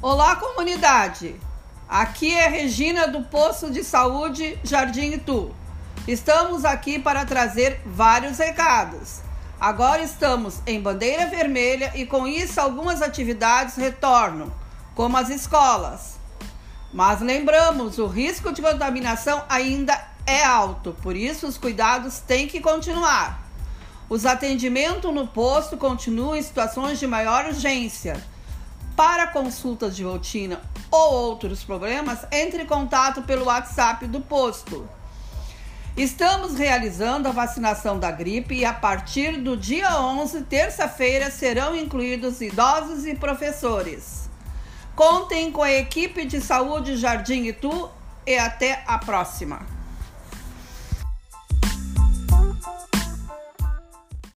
Olá, comunidade! Aqui é Regina do Posto de Saúde Jardim Itu. Estamos aqui para trazer vários recados. Agora estamos em bandeira vermelha e com isso algumas atividades retornam, como as escolas. Mas lembramos, o risco de contaminação ainda é alto, por isso os cuidados têm que continuar. Os atendimentos no posto continuam em situações de maior urgência. Para consultas de rotina ou outros problemas, entre em contato pelo WhatsApp do posto. Estamos realizando a vacinação da gripe e a partir do dia 11, terça-feira, serão incluídos idosos e professores. Contem com a equipe de saúde Jardim Itu e até a próxima.